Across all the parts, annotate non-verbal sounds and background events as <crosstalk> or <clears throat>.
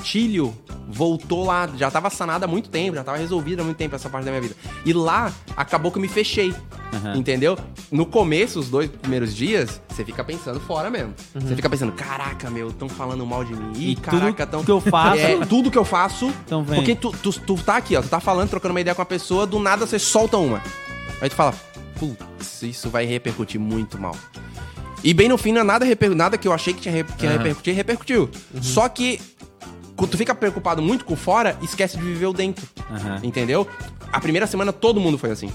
gatilho voltou lá, já tava sanado há muito tempo, já tava resolvido há muito tempo essa parte da minha vida. E lá acabou que eu me fechei. Aham. Entendeu? No começo, os dois primeiros dias, você fica pensando fora mesmo. Você fica pensando, caraca, meu, tão falando mal de mim. Ih, Uhum. E tudo caraca, tão. que eu <laughs> faço- É, tudo que eu faço. Tão vendo. porque tu, tu, tu tá aqui, ó, tu tá falando, trocando uma ideia com a pessoa, do nada você solta uma. Aí tu fala, putz, isso vai repercutir muito mal. E bem no fim, não é nada, reper... nada que eu achei que, tinha re- que ia repercutir, repercutiu. Só que tu fica preocupado muito com fora, esquece de viver o dentro. Aham. Entendeu? A primeira semana todo mundo foi assim.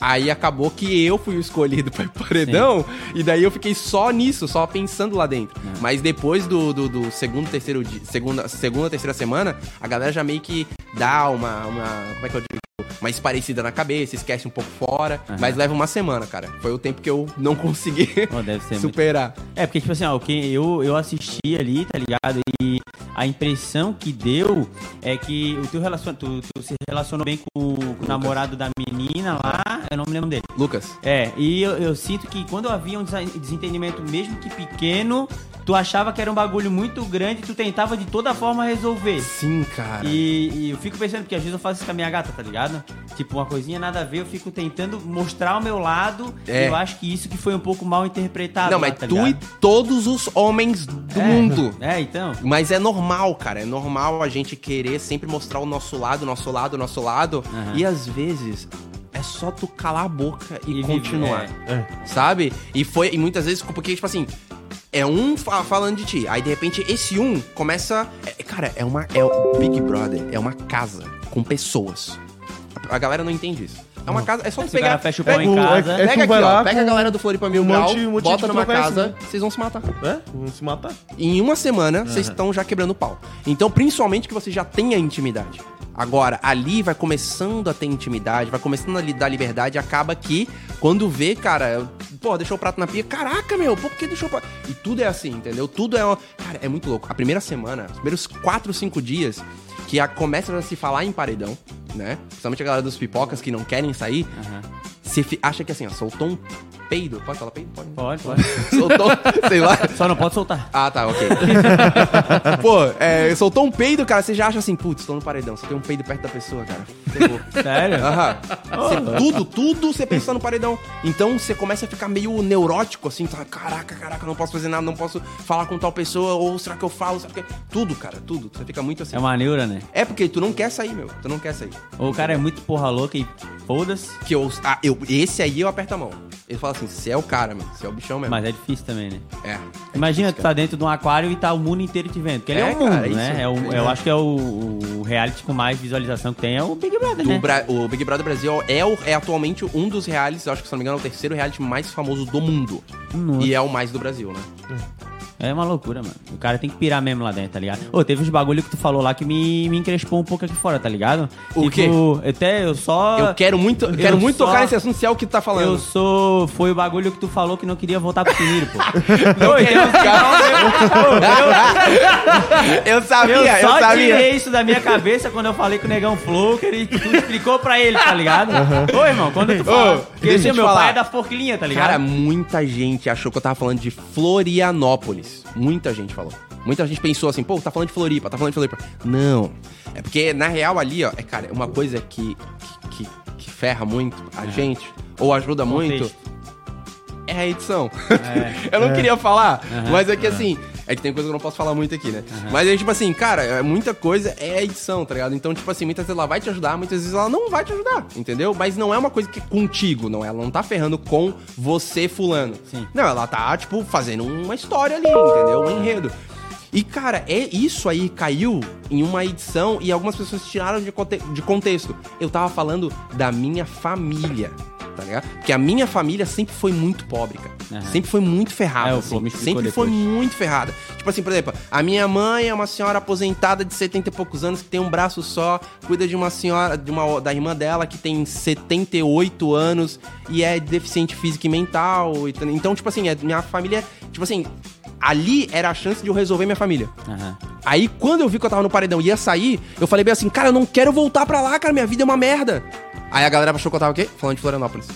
Aí acabou que eu fui o escolhido <laughs> para paredão, e daí eu fiquei só nisso, só pensando lá dentro. Mas depois do, do, do segundo, terceiro dia, segunda, segunda, terceira semana, a galera já meio que dá uma, uma como é que eu digo? Mais parecida na cabeça, esquece um pouco fora, mas leva uma semana, cara. Foi o tempo que eu não consegui <laughs> deve ser muito superar. É, porque, tipo assim, ó, o que eu, eu assisti ali, tá ligado? E a impressão que deu é que o teu relacion... tu, tu se relacionou bem com, com o namorado da menina lá, eu não me lembro dele. Lucas, É, e eu, eu sinto que quando havia um desentendimento, mesmo que pequeno, tu achava que era um bagulho muito grande e tu tentava de toda forma resolver. sim, cara. E, e eu fico pensando, porque às vezes eu faço isso com a minha gata, tá ligado? Tipo, uma coisinha nada a ver, eu fico tentando mostrar o meu lado. É. E eu acho que isso que foi um pouco mal interpretado. Não, mas tá tu e todos os homens do É. mundo. É, então. Mas é normal, cara. É normal a gente querer sempre mostrar o nosso lado, nosso lado, nosso lado. Aham. E às vezes é só tu calar a boca e, E continuar. viver, Sabe? E foi. E muitas vezes, porque, tipo assim. É um fa- falando de ti. Aí, de repente, esse um começa. é- cara, é uma. É o Big Brother. É uma casa com pessoas. A galera não entende isso. É uma casa. É só tu cara pegar. fecha o pão pega, em casa. é- pega aqui, vai ó. lá Pega a galera do Floripa Mil um Grau, monte- um monte bota numa casa, vocês vão se matar. É? Vamos se matar. Em uma semana, vocês estão já quebrando o pau. Então, principalmente que você já tenha intimidade. Agora, ali vai começando a ter intimidade, vai começando a lhe dar liberdade, acaba que, quando vê, cara, pô, deixou o prato na pia, caraca, meu, por que deixou o prato? E tudo é assim, entendeu? Tudo é. uma- Cara, é muito louco. A primeira semana, os primeiros 4, 5 dias, que a, começa a se falar em paredão, né? Principalmente a galera dos pipocas que não querem sair, Aham. Você acha que assim, ó, soltou um peido. Pode falar peido? Pode. Pode, pode. <laughs> Soltou, sei lá. Só não pode soltar. Ah, tá, ok. <laughs> Pô, é, soltou um peido, cara, você já acha assim, putz, tô no paredão, você tem um peido perto da pessoa, cara. Ferrou. <laughs> Sério? Aham. Você- tudo, tudo você pensa no paredão. Então você começa a ficar meio neurótico, assim, tá? Caraca, caraca, não posso fazer nada, não posso falar com tal pessoa, ou será que eu falo? Será que... Tudo, cara, tudo. Você fica muito assim. É uma neura, né? É porque tu não quer sair, meu. Tu não quer sair. Ou o cara é muito porra louca e foda-se. Que eu, ah, eu. Esse aí eu aperto a mão. Ele fala assim: você é o cara, meu. Você é o bichão mesmo. Mas é difícil também, né? É. Imagina, tu tá dentro de um aquário e tá o mundo inteiro te vendo. Porque ele é, É, o mundo, cara, né? isso. É o- eu acho que é o, o reality com mais visualização que tem é o Big Brother, Do né? Bra- o Big Brother Brasil é, o- é atualmente um dos realities, eu acho que se não me engano, é o terceiro reality mais famoso do mundo. Nossa. E é o mais do Brasil, né? É uma loucura, mano. O cara tem que pirar mesmo lá dentro, tá ligado? Ô, teve uns bagulho que tu falou lá que me, me encrespou um pouco aqui fora, tá ligado? O quê? Até eu só. Eu quero muito, eu quero eu muito só- tocar nesse assunto, se é o que tu tá Eu falando. sou. Foi o bagulho que tu falou que não queria voltar pro Pinheiro, pô. <laughs> Não queria então, eu Eu <laughs> sabia, eu, só sabia. tirei isso da minha cabeça quando eu falei com o Negão Flow, que ele tu explicou pra ele, tá ligado? Ô, irmão, quando tu fala. Ô, deixa eu te meu falar. pai é da forquilhinha, tá ligado? Cara, muita gente achou que eu tava falando de Florianópolis. Muita gente falou. Muita gente pensou assim, pô, tá falando de Floripa, tá falando de Floripa. Não. É porque, na real, ali, ó, é, cara, uma coisa que, que, que, ferra muito a gente, ou ajuda muito, é a edição. <laughs> eu não queria falar, mas é que assim, é que tem coisa que eu não posso falar muito aqui, né? Mas é tipo assim, cara, é muita coisa é a edição, tá ligado? Então, tipo assim, muitas vezes ela vai te ajudar, muitas vezes ela não vai te ajudar, entendeu? Mas não é uma coisa que é contigo, não. Ela não tá ferrando com você, fulano. Sim. Não, ela tá, tipo, fazendo uma história ali, entendeu? Um enredo. E, cara, é isso aí caiu em uma edição e algumas pessoas tiraram de, conte- de contexto. Eu tava falando da minha família, tá ligado? Porque a minha família sempre foi muito pobre, cara. Aham. Sempre foi muito ferrada, É, assim. Sempre foi depois. muito ferrada. Tipo assim, por exemplo, a minha mãe é uma senhora aposentada de 70 e poucos anos que tem um braço só, cuida de uma senhora, de uma da irmã dela que tem 78 anos e é deficiente física e mental. e Então, tipo assim, é- minha família, tipo assim, ali era a chance de eu resolver minha família. Aham. Aí, quando eu vi que eu tava no paredão e ia sair, eu falei bem assim, cara, eu não quero voltar pra lá, cara, minha vida é uma merda. Aí a galera achou que eu tava o quê? Falando de Florianópolis.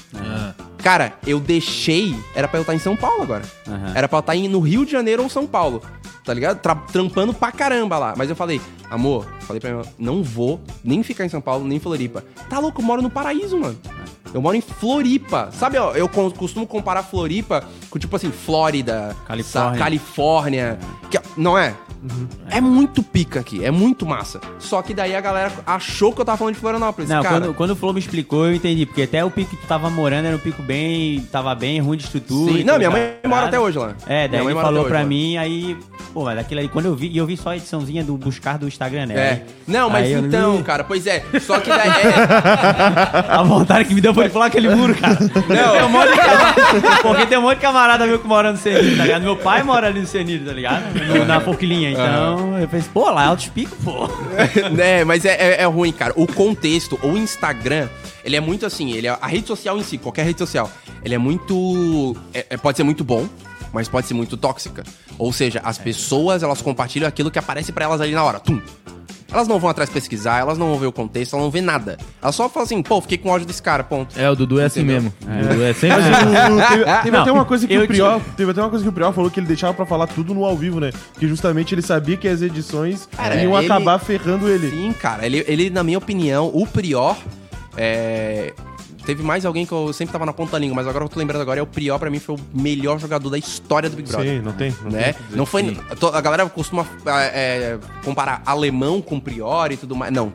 Cara, eu deixei. Era pra eu estar em São Paulo agora. Aham. Era pra eu estar no Rio de Janeiro ou São Paulo. tá ligado? Tra- trampando pra caramba lá. Mas eu falei, amor, falei pra ela, não vou nem ficar em São Paulo, nem em Floripa. Tá louco, eu moro no paraíso, mano. Eu moro em Floripa. Sabe, ó, eu co- costumo comparar Floripa com, tipo assim, Flórida, Califórnia. Califórnia. que- não é? É muito pica aqui, é muito massa. Só que daí a galera achou que eu tava falando de Florianópolis. Não, cara. quando, quando o Flow me explicou, eu entendi. Porque até o pico que tu tava morando era um pico bem. Tava bem ruim de estrutura. Sim. Não, minha mãe mora até hoje lá. É, daí Minha mãe ele falou pra hoje mim, aí. Pô, mas daquilo ali, quando eu vi, e eu vi só a ediçãozinha do buscar do Instagram, né? É. Não, mas aí eu- então, cara, pois é. Só que daí. <laughs> é, A vontade que me deu foi de pular aquele muro, cara. Não. Tem um monte de camarada, porque tem um monte de camarada meu que mora no Senir, tá ligado? Meu pai mora ali no Senir, tá ligado? No- na Forquilinha. Então, eu pensei, pô, lá é altos picos, pô. <laughs> né, mas é, é, é ruim, cara. O contexto, o Instagram, ele é muito assim, ele é, a rede social em si, qualquer rede social, ele é muito. é- é- pode ser muito bom, mas pode ser muito tóxica. Ou seja, as pessoas, elas compartilham aquilo que aparece pra elas ali na hora. Tum. Elas não vão atrás pesquisar, elas não vão ver o contexto, elas não vão ver nada. Elas só falam assim, pô, fiquei com ódio desse cara, ponto. É, o Dudu é assim Entendeu? mesmo. O Dudu é sempre assim. teve, teve Não, até uma coisa que eu o Prior, teve até uma coisa que o Prior falou que ele deixava pra falar tudo no ao vivo, né? Que justamente ele sabia que as edições Cara, iam ele- acabar ferrando ele. Sim, cara. Ele, ele, na minha opinião, o Prior. É... Teve mais alguém que eu sempre tava na ponta da língua, mas agora eu tô lembrando agora, é o Prior, pra mim, foi o melhor jogador da história do Big Brother. Sim, não tem. Não né? tem. Não foi. A galera costuma é, comparar alemão com Prior e tudo mais. Não.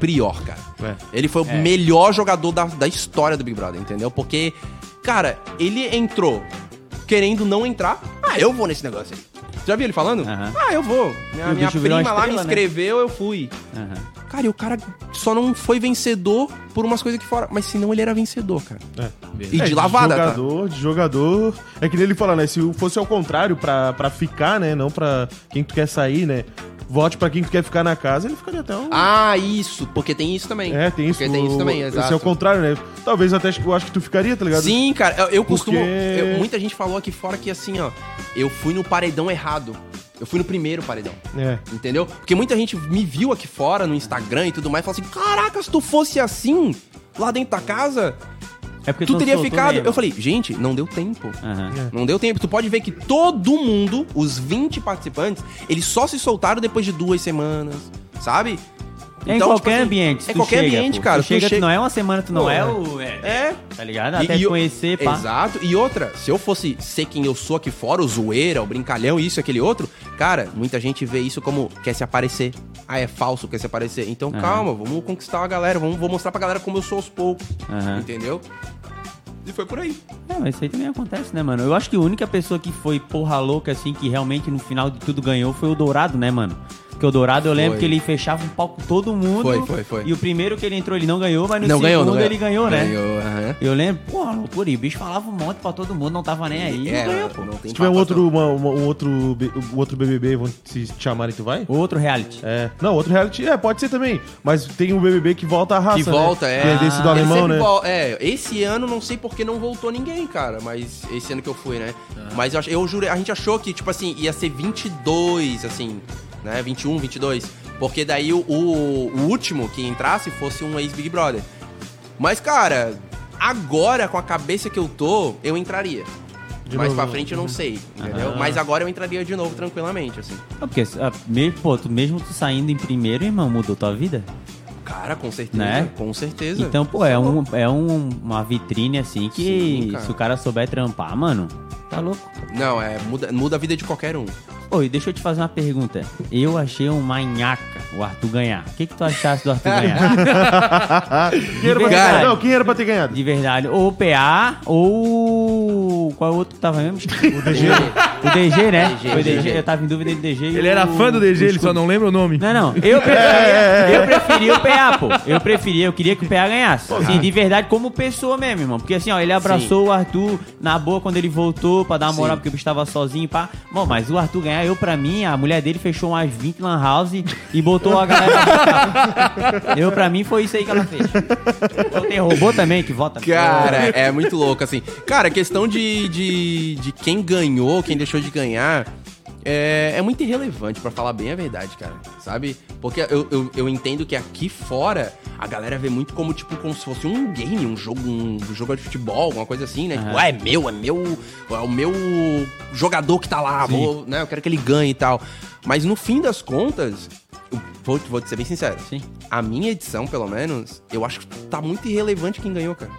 Prior, cara. É. Ele foi o melhor jogador da, da história do Big Brother, entendeu? Porque, cara, ele entrou querendo não entrar. Ah, eu vou nesse negócio aí. Já viu ele falando? Ah, eu vou. Minha, minha prima lá me estrela, né? inscreveu, eu fui. Aham. Cara, e o cara só não foi vencedor por umas coisas aqui fora. Mas senão ele era vencedor, cara. É. E É, de lavada, tá? jogador, de jogador. É que nem ele fala, né? Se fosse ao contrário, pra, pra ficar, né? Não pra quem tu quer sair, né? Vote pra quem tu quer ficar na casa, ele ficaria até um. Ah, isso. Porque tem isso também. é, tem isso. Porque tem isso também, Esse exato. é o contrário, né? Talvez até acho que- eu acho que tu ficaria, tá ligado? Sim, cara, eu, eu costumo. Porque- eu- muita gente falou aqui fora que assim, ó, eu fui no paredão errado. Eu fui no primeiro paredão. É. Entendeu? Porque muita gente me viu aqui fora no Instagram e tudo mais e falou assim: caraca, se tu fosse assim, lá dentro da casa, É porque tu teria ficado. mesmo. Eu falei, gente, não deu tempo. Aham. Não deu tempo. Tu pode ver que todo mundo, os 20 participantes, eles só se soltaram depois de duas semanas, sabe? É em Então, qualquer tipo assim, ambiente. se É tu qualquer chega, ambiente, pô. cara. Tu chega, tu não é uma semana, tu não Pô, é é. o. É, É. Tá ligado? E- Até e o- conhecer, pá. Exato. E outra, se eu fosse ser quem eu sou aqui fora, o zoeira, o brincalhão, isso e aquele outro, cara, muita gente vê isso como quer se aparecer. Ah, é falso, quer se aparecer. Então Aham. calma, vamos conquistar a galera, vamos, vou mostrar pra galera como eu sou aos poucos. Aham. Entendeu? E foi por aí. É, mas isso aí também acontece, né, mano? Eu acho que a única pessoa que foi porra louca, assim, que realmente no final de tudo ganhou foi o Dourado, né, mano? Porque o Dourado eu lembro Foi. que ele fechava um palco com todo mundo. Foi, foi, foi. E o primeiro que ele entrou, ele não ganhou, mas no não segundo ganhou, não ganhou. ele ganhou, né? Ganhou. Eu lembro, porra, loucura, e o bicho falava um monte pra todo mundo, não tava nem aí. É, não ganhou, pô. não tem Se tiver um outro, uma- uma- um outro, um outro BBB, vão te chamarem, tu vai? Outro reality. É. Não, outro reality, é, pode ser também. Mas tem um BBB que volta a raça, Que né? volta, é. Que é desse do Ah, alemão, né? vol- É, esse ano não sei porque não voltou ninguém, cara. Mas esse ano que eu fui, né? Mas eu, eu jurei, a gente achou que, tipo assim, ia ser 22, assim, né? 21, 22. Porque daí o, o, o último que entrasse fosse um ex-Big Brother. Mas, cara, agora com a cabeça que eu tô, eu entraria. De Mais novo. pra frente eu não sei, entendeu? Aham. Mas agora eu entraria de novo tranquilamente, assim. É porque, ah, mesmo, pô, tu, mesmo tu saindo em primeiro, irmão, mudou tua vida? Cara, com certeza. Né? Com certeza. Então, pô, é, um, é um, uma vitrine assim que Sim, se o cara souber trampar, mano, tá louco. Não, é, muda, muda a vida de qualquer um. Ô, e deixa eu te fazer uma pergunta. Eu achei um manhaca o Arthur ganhar. O que, que tu achasse do Arthur ganhar? <laughs> Quem era pra ter? Não, quem era pra ter ganhado? De verdade. Ou o PA, ou. Qual é o outro que tava mesmo? <laughs> O DG. o DG, né? DG, Foi DG. DG. Eu tava em dúvida entre DG Ele o- era fã do DG, o ele só não lembra o nome. Não, não. Eu <laughs> preferia, eu preferia o PA, pô. Eu preferia, eu queria que o PA ganhasse. Sim, de verdade, como pessoa mesmo, irmão. Porque assim, ó, ele abraçou o Arthur na boa quando ele voltou pra dar uma moral, Sim. porque o bicho tava sozinho, pá. Bom, mas o Arthur ganhar, eu pra mim, a mulher dele fechou umas 20 lan house e botou a galera pra. Eu pra mim foi isso aí que ela fez. Então tem robô também que vota. Cara, é muito louco, assim. Cara, questão de, de, de quem ganhou, quem deixou de ganhar. É, é muito irrelevante, pra falar bem a verdade, cara. Sabe? Porque eu, eu, eu entendo que aqui fora a galera vê muito como, tipo, como se fosse um game, um jogo, um jogo de futebol, alguma coisa assim, né? Tipo, ah, é meu, é meu, é o meu jogador que tá lá, vou, né? Eu quero que ele ganhe e tal. Mas no fim das contas, vou, vou te ser bem sincero. Sim. A minha edição, pelo menos, eu acho que tá muito irrelevante quem ganhou, cara.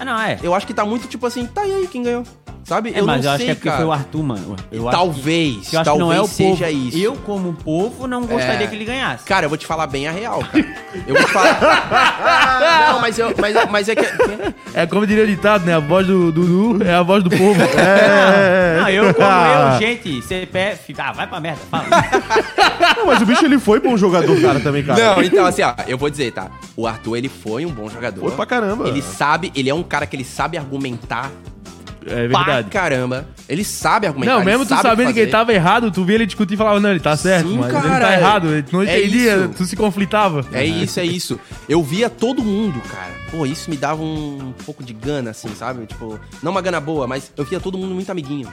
Ah, não, é. Eu acho que tá muito tipo assim, tá e aí quem ganhou? Sabe? É, mas eu acho que é porque foi o Arthur, mano. Eu talvez, que, eu acho talvez que não é o seja povo. isso. Eu, como povo, não gostaria É. que ele ganhasse. Cara, eu vou te falar bem a real, cara. Eu vou te falar. <laughs> não, mas, eu, mas, mas é que. É como diria o ditado, né? A voz do Dudu é a voz do povo. <laughs> É. Não, eu como Ah. eu, gente, CPF. Ah, vai pra merda. Fala. <laughs> Não, mas o bicho ele foi bom jogador, cara, também, cara. Não, então, assim, ó, eu vou dizer, tá? O Arthur, ele foi um bom jogador. Foi pra caramba. Ele sabe, ele é um cara que ele sabe argumentar É pra verdade. caramba. Ele sabe argumentar. Não, ele mesmo tu sabe sabendo que ele tava errado, tu via ele discutir e falava, não, ele tá certo, Sim, mas ele cara, tá errado, ele não é entendia, isso. tu se conflitava. É isso, é isso. Eu via todo mundo, cara. Pô, isso me dava um pouco de gana, assim, sabe? Tipo, não uma gana boa, mas eu via todo mundo muito amiguinho.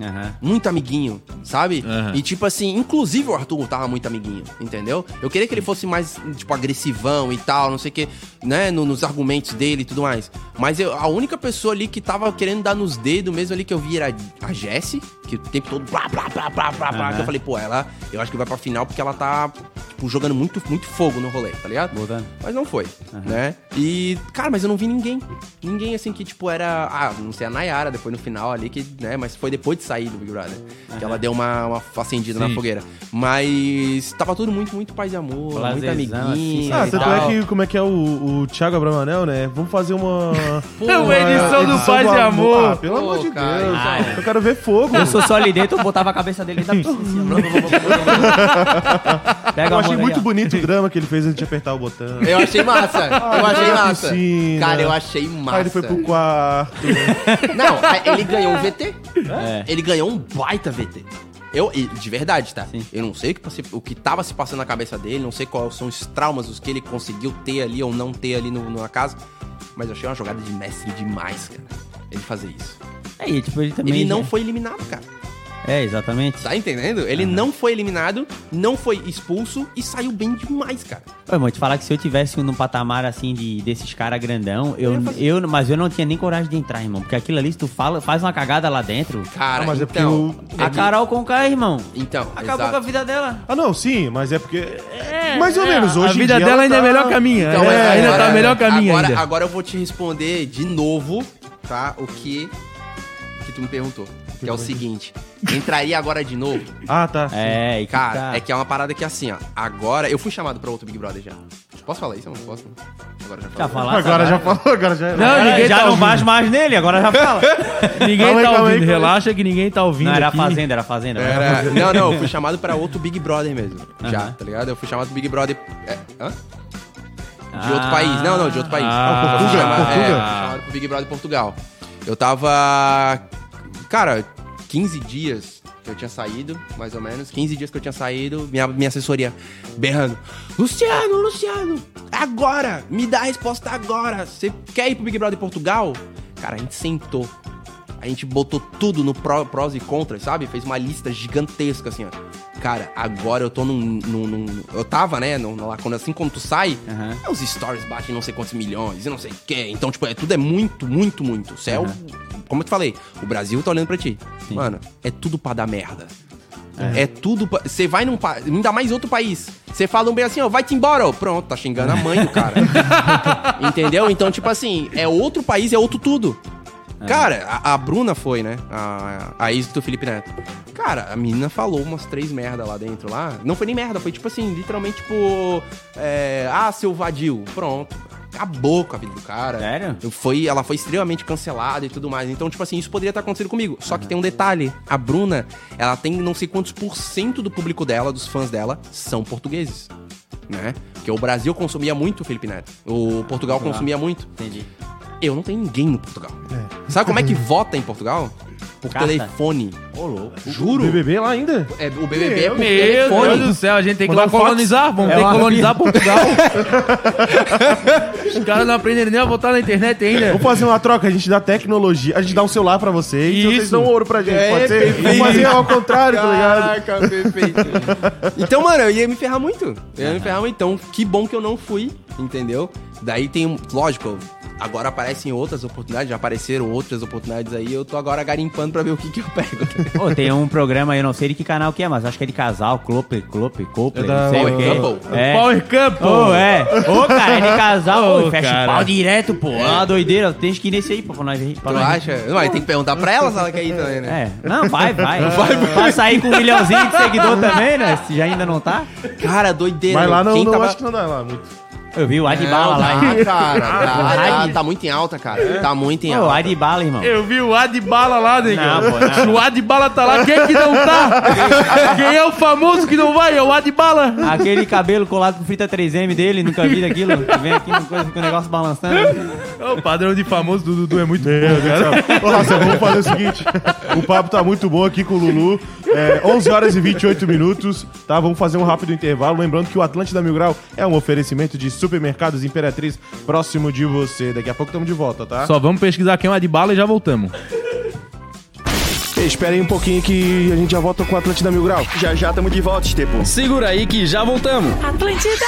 Aham. Muito amiguinho, sabe? Aham. E tipo assim, inclusive o Arthur tava muito amiguinho, entendeu? Eu queria que ele fosse mais, tipo, agressivão e tal, não sei o que, né? no- nos argumentos dele e tudo mais. Mas eu- a única pessoa ali que tava querendo dar nos dedos mesmo ali que eu vi era a Jessie, que o tempo todo blá, blá, blá, blá, blá, blá. Que eu falei, pô, ela, eu acho que vai pra final porque ela tá, tipo, jogando muito, muito fogo no rolê, tá ligado? Botando. Mas não foi, né? E, cara, mas eu não vi ninguém. Ninguém, assim, que, tipo, era... Ah, não sei, a Nayara, depois no final ali, que, né? Mas foi depois de sair do Big Brother. Que ela deu uma, uma acendida na Sim. fogueira. Mas tava tudo muito, muito paz e amor, muito Prazerzão, amiguinho Ah, e tanto tal. é que, como é que é o, o Thiago Abravanel, né? Vamos fazer uma... <laughs> É uma edição do Paz e Amor. Ah, pelo amor de cara. Deus. Ah, Eu quero ver fogo. Eu sou só ali dentro, eu botava a cabeça dele da piscina. <laughs> Pega Eu achei muito bonito o drama que ele fez antes de apertar o botão. Eu achei massa, <laughs> eu achei na massa. piscina. Cara, eu achei massa. Aí ele foi pro quarto. <laughs> Não, aí ele ganhou um VT. É. Ele ganhou um baita VT. Eu, de verdade, tá? Sim. Eu não sei o que, o que tava se passando na cabeça dele, não sei quais são os traumas, os que ele conseguiu ter ali ou não ter ali no, na casa. Mas eu achei uma jogada de mestre demais, cara. Ele fazer isso. É, e, tipo, ele também. Ele não já- foi eliminado, cara. É, exatamente. Tá entendendo? Ele não foi eliminado, não foi expulso e saiu bem demais, cara. Ô, irmão, te falar que se eu tivesse num patamar assim de desses caras grandão, eu, Eu eu, mas eu não tinha nem coragem de entrar, irmão. Porque aquilo ali, se tu fala, faz uma cagada lá dentro. Cara, Ah, mas é porque então. o- A Carol Conká, irmão. Então, Acabou exato. com a vida dela. Ah, não, sim, mas é porque... É, Mais ou menos, hoje A em vida dia dela ela ainda é tá- melhor caminho. Então, é, ainda agora- tá melhor caminho agora, ainda. Agora eu vou te responder de novo, tá? O que que tu me perguntou. Que é o seguinte. Entraria agora de novo? Ah, tá. É, e Cara, tá- é que é uma parada que assim, ó. Agora, eu fui chamado pra outro Big Brother já. Posso falar isso? Eu não posso. Agora já Já falei. falasse Agora já falou, agora já... Não, Agora ninguém já tá não vais mais nele, agora já fala. <laughs> Ninguém Calma aí, tá calma aí, ouvindo. aí. Relaxa que ninguém tá ouvindo. Não, era aqui. fazenda, era fazenda. Era- não, não, eu fui chamado pra outro Big Brother mesmo. Já, tá ligado? Eu fui chamado pro Big Brother. É, hã? De Ah, outro país. Não, não, de outro país. Ah, Portugal, chamado- Portugal. É, Big Brother Portugal. Eu tava. Cara, 15 dias que eu tinha saído, mais ou menos. 15 dias que eu tinha saído, minha, minha assessoria berrando: Luciano, Luciano, agora! Me dá a resposta agora! Você quer ir pro Big Brother Portugal? Cara, a gente sentou. A gente botou tudo no pró- prós e contras, sabe? Fez uma lista gigantesca, assim, ó. Cara, agora eu tô num. num- num- eu tava, né? num- lá, quando, assim, quando tu sai, é, os stories batem não sei quantos milhões e não sei o quê. Então, tipo, é, tudo é muito, muito, muito. É o- como eu te falei, o Brasil tá olhando pra ti. Sim. Mano, é tudo pra dar merda. É, tudo. pra- Você vai num país. Ainda mais outro país. Você fala um bem assim, ó, vai-te embora, ó. Pronto, tá xingando a mãe do cara. <laughs> Entendeu? Então, tipo assim, é outro país, é outro tudo. Cara, a, a Bruna foi, né? A, a ex do Felipe Neto. Cara, a menina falou umas três merda lá dentro lá. Não foi nem merda, foi tipo assim, literalmente, tipo. é, ah, seu vadio. Pronto. Acabou com a vida do cara. Sério? Foi, ela foi extremamente cancelada e tudo mais. Então, tipo assim, isso poderia estar acontecendo comigo. Só que tem um detalhe. A Bruna, ela tem não sei quantos por cento do público dela, dos fãs dela, são portugueses. Né? Porque o Brasil consumia muito o Felipe Neto. O Portugal consumia muito. Entendi. Eu não tenho ninguém no Portugal. Sabe como é que <laughs> vota em Portugal? por Carta? telefone. Ô, louco. Juro. BBB lá ainda? É, o BBB é por Meu telefone. Deus do céu, a gente tem que Mandar lá colonizar. Vamos É ter que colonizar <laughs> Portugal. Os caras não aprendem nem a votar na internet ainda. Vamos fazer uma troca, a gente dá tecnologia, a gente dá um celular pra vocês, e vocês Isso. dão ouro pra gente, É, pode ser? Vamos fazer ao contrário, tá ligado? Caraca, perfeito. então, mano, eu ia me ferrar muito. Eu ia me ferrar muito. Então, que bom que eu não fui, entendeu? Daí tem, um- lógico, agora aparecem outras oportunidades, já apareceram outras oportunidades aí. Eu tô agora garimpando pra ver o que que eu pego. <laughs> Ô, tem um programa, eu não sei de que canal que é, mas acho que é de casal, Clope, Clope, Couple, É da- não sei o Power quê. Couple. É. Power Couple. Ô, é. Ô, cara, é de casal, <laughs> ô, fecha cara. o pau direto, pô. É uma doideira, tem que ir nesse aí, pô, pra nós ver. pra Tu nós acha? Não, aí tem que perguntar pra ela se ela quer ir também, né? É, não, vai, <laughs> vai. vai, Pra sair com um milhãozinho de seguidor também, né? Se já ainda não tá. Cara, doideira. Mas lá não, Quem não tava... acho que não dá lá muito. Eu vi o Não, Adbala lá. hein? dá, cara. Dá, dá, Adi- tá muito em alta, cara. Tá muito em Ô, alta. Adbala, irmão. Eu vi o Adbala lá, negão. Não, pô, não. Se o Adbala tá lá, quem que não tá? <laughs> Quem é o famoso que não vai? É o Adbala. Aquele cabelo colado com fita 3M dele, nunca vi daquilo. Que vem aqui uma coisa com o negócio balançando. O padrão de famoso do Dudu é muito Meu bom, cara. Ô, Raça, vamos fazer o seguinte. O papo tá muito bom aqui com o Lulu. É, 11 horas e 28 minutos, tá? Vamos fazer um rápido intervalo. Lembrando que o Atlântida Mil Grau é um oferecimento de supermercados Imperatriz próximo de você. Daqui a pouco estamos de volta, tá? Só vamos pesquisar quem é o Adbala e já voltamos. Ei, espera aí um pouquinho que a gente já volta com o Atlântida Mil Grau. Já já estamos de volta, Estepo. Segura aí que já voltamos. Atlântida.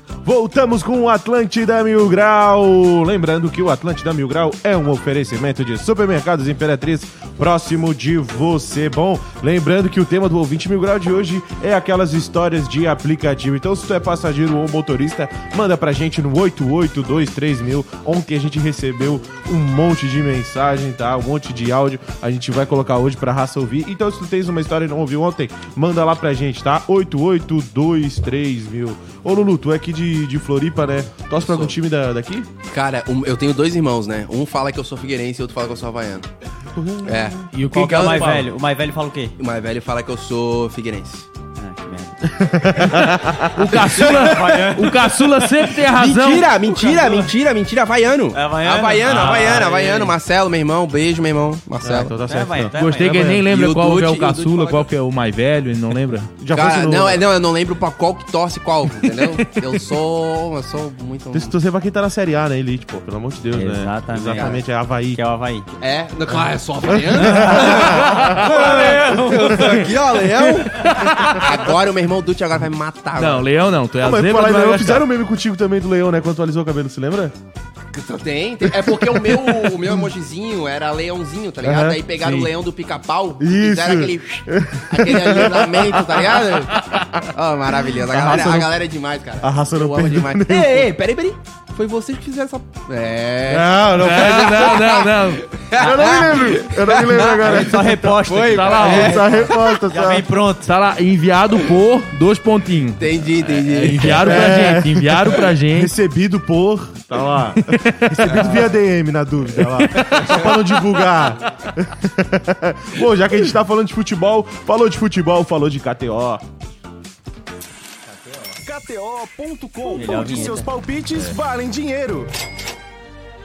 <laughs> <laughs> Voltamos com o Atlântida Mil Grau. Lembrando que o Atlântida Mil Grau é um oferecimento de supermercados Imperatriz próximo de você. Bom, lembrando que o tema do ouvinte Mil Grau de hoje é aquelas histórias de aplicativo. Então, se tu é passageiro ou motorista, manda pra gente no 8823000. Ontem a gente recebeu um monte de mensagem, tá? Um monte de áudio. A gente vai colocar hoje pra raça ouvir. Então, se tu tens uma história e não ouviu ontem, manda lá pra gente, tá? 8823000. Ô, Lulu, tu é aqui de, de Floripa, né? Torce pra algum time da, daqui? Cara, um- eu tenho dois irmãos, né? Um fala que eu sou figueirense e outro fala que eu sou havaiano. <laughs> É. E o que é o mais fala? velho? O mais velho fala o quê? O mais velho fala que eu sou figueirense. Ah, que merda. <laughs> O caçula, <laughs> o caçula sempre tem a razão. Mentira, mentira, mentira, mentira. Havaiano. É havaiano? Havaiano, Ah, havaiano, é. havaiano. Marcelo, meu irmão. Beijo, meu irmão. Marcelo. então tá É, certo. vai, então. tá, Gostei vai. que ele nem E lembra o qual que é Dude- o e o Dude caçula, qual que é o mais velho, ele não lembra. Já Cara, no... não, é- não, eu não lembro pra qual que torce qual, entendeu? <laughs> eu sou. Eu sou muito. Tem que torcer pra quem tá na Série A, né, Elite, pô? Pelo amor de Deus, né? Exatamente. Exatamente, é Havaí. Que é o Havaí. É, no- claro, é só havaiano. <laughs> eu tô aqui, ó, Leão. Agora o meu irmão Dutti agora vai me matar. Não, agora. Leão não, tu é Ah, a mas zebra Madagascar. fizeram um meme contigo também do Leão, né? Quando tu alisou o cabelo, se lembra? Tem, tem. É porque o meu, o meu emojizinho era leãozinho, tá ligado? Aham, Aí pegaram sim. o leão do pica-pau e fizeram aquele, aquele alisamento, tá ligado? Oh, maravilhoso. A galera, raça a não- galera é demais, cara. a raça não Eu amo perdeu demais. Ei, ei, peraí, peraí. Foi vocês que fizeram essa... É... Não, não, Não, não, não, não. eu não me lembro. Eu não me lembro agora. Só reposta. Foi, Tá lá, ó. Essa resposta, Já só. vem pronto. Tá lá, enviado por dois pontinhos. Entendi, entendi. Enviaram pra É. gente, enviaram pra gente. Recebido por. Tá lá. <laughs> Recebido via DM, na dúvida, lá. Só pra não divulgar. <laughs> Bom, já que a gente tá falando de futebol, falou de futebol, falou de KTO. KTO.com, onde seus palpites valem dinheiro.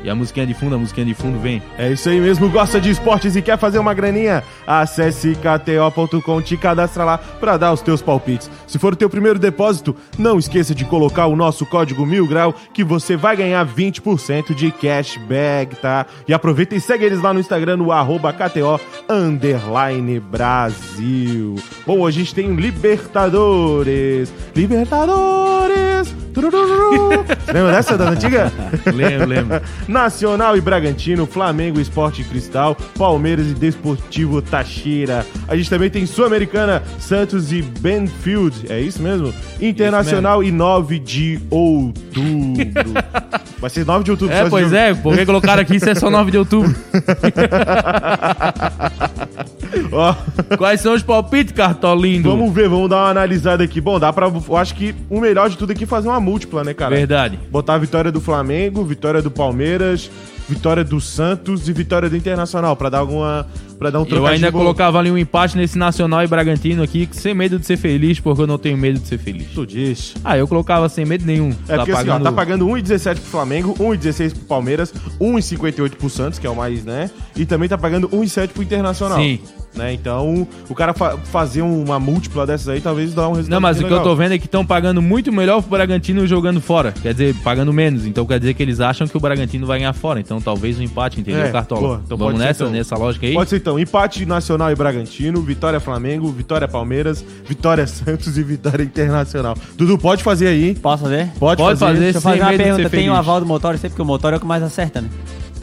E a musiquinha de fundo, a musiquinha de fundo vem. É isso aí mesmo, gosta de esportes e quer fazer uma graninha? Acesse kto.com, te cadastra lá pra dar os teus palpites. Se for o teu primeiro depósito, não esqueça de colocar o nosso código mil grau que você vai ganhar 20% de cashback, tá? E aproveita e segue eles lá no Instagram no arroba KTO underline Brasil. Bom, hoje a gente tem Libertadores. Libertadores. <laughs> Lembra dessa da antiga? Lembro, lembro. Nacional e Bragantino, Flamengo, Esporte Cristal, Palmeiras e Desportivo Tachira. A gente também tem Sul-Americana, Santos e Benfield. É isso mesmo? Internacional e 9 de outubro. <laughs> Vai ser 9 de outubro. É, pois de- é, porque colocaram aqui, isso é só 9 de outubro. <laughs> Ó, Quais são os palpites, cartolindo? vamos ver, vamos dar uma analisada aqui. Bom, dá pra. Eu acho que o melhor de tudo aqui é fazer uma múltipla, né, cara? Verdade. Botar a vitória do Flamengo, vitória do Palmeiras vitória do Santos e vitória do Internacional, pra dar alguma. para dar um Eu ainda colocava ali um empate nesse Nacional e Bragantino aqui, sem medo de ser feliz, porque eu não tenho medo de ser feliz. Tu diz. Ah, eu colocava sem medo nenhum. É porque assim, ó, tá pagando 1,17 pro Flamengo, 1,16 pro Palmeiras, 1,58 pro Santos, que é o mais, né? E também tá pagando 1,7 pro Internacional. Sim. Né? Então, o cara fa- fazer uma múltipla dessas aí talvez dá um resultado Não, mas o bem que eu legal. tô vendo é que estão pagando muito melhor pro Bragantino jogando fora. Quer dizer, pagando menos. Então quer dizer que eles acham que o Bragantino vai ganhar fora. Então talvez um empate, entendeu, É, Cartola? boa. Então Vamos nessa, então. nessa lógica aí? Pode ser então, empate Nacional e Bragantino, vitória Flamengo, vitória Palmeiras, vitória <laughs> Santos e vitória Internacional. Dudu, pode fazer aí. Posso fazer? Pode, Pode fazer. fazer. Deixa eu fazer uma pergunta. Tem o aval do motor, sempre porque o motor é o que mais acerta, né?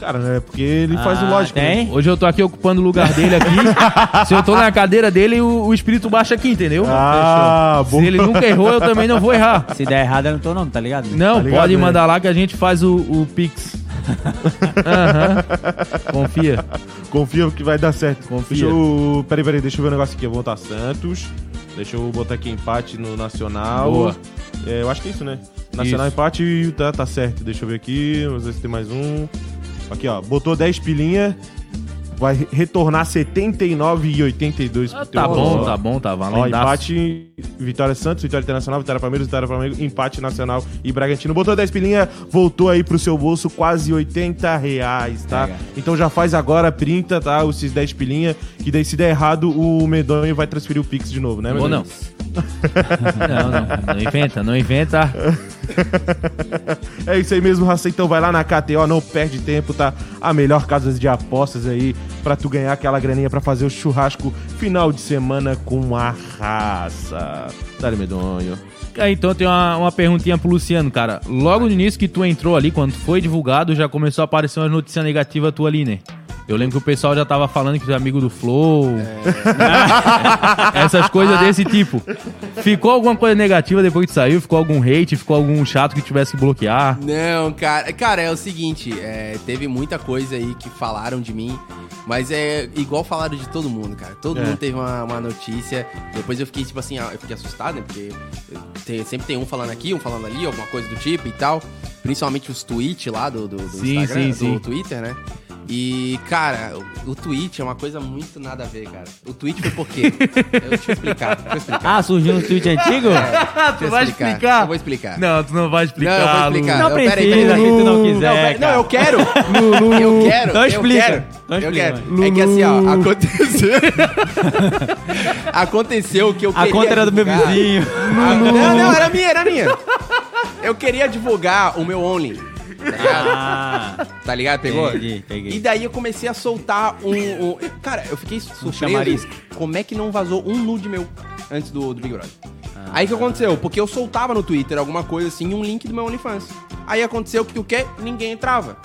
Cara, é porque ele faz o Ah, lógico. né? Tem? Hoje eu tô aqui ocupando o lugar dele aqui. <laughs> Se eu tô na cadeira dele, o, o espírito baixa aqui, entendeu? Ah, bom. Se ele nunca errou, eu também não vou errar. Se der errado, eu não tô não, tá ligado? Não, Tá ligado, pode né? mandar lá que a gente faz o, o Pix. <laughs> Aham. Confia. Confia que vai dar certo. Confia. Deixa eu. Peraí, peraí, deixa eu ver um negócio aqui. Eu vou botar Santos. Deixa eu botar aqui empate no Nacional. Boa. É, eu acho que é isso, né? Nacional Isso. empate e tá, tá certo. Deixa eu ver aqui. Vamos ver se tem mais um. Aqui, ó. Botou 10 pilinha. Vai retornar 79,82 pro teu Tá bom, ó. tá bom, tá Ó, valendo. empate, Vitória Santos, Vitória Internacional, Vitória Palmeiras, Vitória Flamengo, empate Nacional e Bragantino. Botou 10 pilinha, voltou aí pro seu bolso quase 80 reais, tá? Então já faz agora, printa, tá? Esses 10 pilinha, que daí se der errado, o Medonho vai transferir o Pix de novo, né? Ou não. <laughs> não, não. Não inventa, não inventa. <laughs> É isso aí mesmo, Raça. Então vai lá na KTO, não perde tempo, tá? A melhor casa de apostas aí pra tu ganhar aquela graninha pra fazer o churrasco final de semana com a raça. Dale, Medonho. Ah, Então tem uma, uma perguntinha pro Luciano, cara. Logo no início que tu entrou ali, quando foi divulgado, já começou a aparecer umas notícias negativas tua ali, né? Eu lembro que o pessoal já tava falando que é amigo do Flow. <laughs> Essas coisas desse tipo. Ficou alguma coisa negativa depois que tu saiu? Ficou algum hate? Ficou algum chato que tivesse que bloquear? Não, cara. Cara, é o seguinte, é, teve muita coisa aí que falaram de mim, mas é igual falaram de todo mundo, cara. Todo É. mundo teve uma, uma notícia. Depois eu fiquei, tipo assim, ah, eu fiquei assustado, né? Porque tem- sempre tem um falando aqui, um falando ali, alguma coisa do tipo e tal. Principalmente os tweets lá do, do, do Sim, Instagram, sim, do sim. Twitter, né? E, cara, o, o tweet é uma coisa muito nada a ver, cara. O tweet foi por quê? Deixa <laughs> eu explicar, deixa eu explicar. Ah, surgiu um tweet antigo? Deixa eu <laughs> vai explicar? Eu vou explicar. Não, tu não vai explicar. Não, eu vou explicar. Não Eu- peraí, peraí, peraí. se tu não Não, quiser, peraí, não, cara. eu quero. Eu quero. Não eu explica. quero. Não eu explica, quero. É que assim, ó, aconteceu. <laughs> aconteceu que eu A queria. conta era do meu vizinho. Não, não, era minha, era minha. Eu queria divulgar o meu Only. Tá ligado? Ah, Tá ligado? Pegou? Peguei, peguei. E daí eu comecei a soltar um. um- Cara, eu fiquei surpreso. chamarisco. como é que não vazou um nude meu antes do, do Big Brother? Ah. Aí o que aconteceu? Porque eu soltava no Twitter alguma coisa assim, um link do meu OnlyFans. Aí aconteceu que o quê? Ninguém entrava.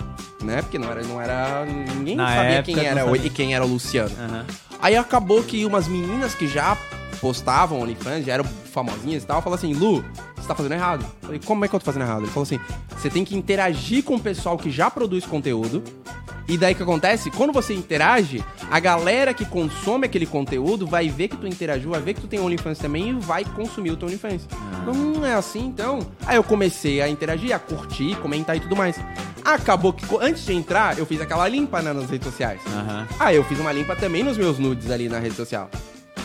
Né? Porque não era. Não era ninguém Na sabia época, quem não era, o- sabia. e quem era o Luciano. Aham. Aí acabou que umas meninas que já postavam OnlyFans, já eram famosinhas e tal, falaram assim, Lu, você tá fazendo errado. Eu falei, como é que eu tô fazendo errado? Ele falou assim, você tem que interagir com o pessoal que já produz conteúdo, e daí o que acontece? Quando você interage, a galera que consome aquele conteúdo vai ver que tu interagiu, vai ver que tu tem OnlyFans também e vai consumir o teu OnlyFans. Ah. Hum, é assim então? Aí eu comecei a interagir, a curtir, comentar e tudo mais. Acabou que antes de entrar, eu fiz aquela limpa né, nas redes sociais. Aham. Ah, eu fiz uma limpa também nos meus nudes ali na rede social.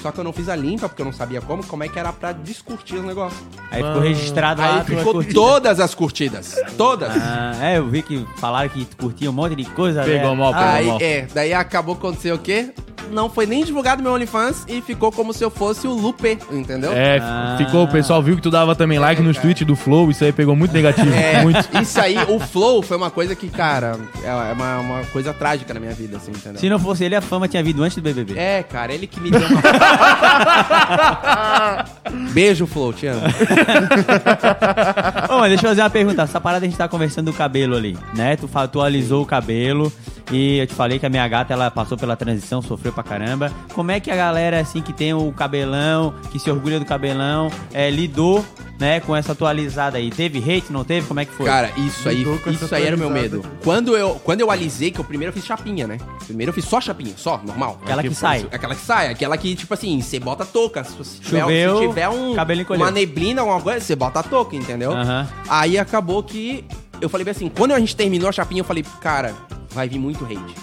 Só que eu não fiz a limpa porque eu não sabia como, como é que era pra descurtir os negócios. Aí ficou registrado lá. Aí ficou curtida. todas as curtidas. Todas. Ah, é, eu vi que falaram que tu curtia um monte de coisa. Pegou né? mal, pegou Aí, mal. é, daí acabou acontecendo o quê? Não foi nem divulgado meu OnlyFans e ficou como se eu fosse o Lupe, entendeu? É, Ah. ficou, o pessoal viu que tu dava também like nos cara. tweets do Flow, isso aí pegou muito negativo. É, Muito. isso aí, o Flow foi uma coisa que, cara, é uma, uma coisa trágica na minha vida, assim, entendeu? Se não fosse ele, a fama tinha vindo antes do BBB. É, cara, ele que me deu uma... <laughs> Beijo, Flow, te amo. <laughs> Ô, mas deixa eu fazer uma pergunta. Essa parada a gente tá conversando do cabelo ali, né? Tu, tu alisou o cabelo e eu te falei que a minha gata, ela passou pela transição, sofreu pra caramba. Como é que a galera, assim, que tem o cabelão, que se orgulha do cabelão, é, lidou, né, com essa atualizada aí? Teve hate, não teve? Como é que foi? Cara, isso aí, Lidou com essa isso aí era o meu atualizada. medo. Quando eu, quando eu alisei, que eu primeiro eu fiz chapinha, né? Primeiro eu fiz só chapinha, só, normal. Aquela que sai. Aquela que sai, aquela que, tipo assim, você bota a touca. Se, tiver- Choveu, se tiver um, cabelo encolheu. uma neblina, alguma coisa, você bota a touca, entendeu? Aham. Aí acabou que eu falei bem assim, quando a gente terminou a chapinha, eu falei, cara, vai vir muito hate.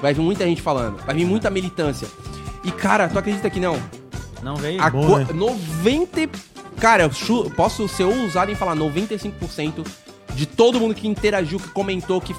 Vai vir muita gente falando, vai vir muita militância. E, cara, tu acredita que não? Não veio? A bom, co- né? 90. Cara, eu posso ser ousado em falar 95% de todo mundo que interagiu, que comentou, que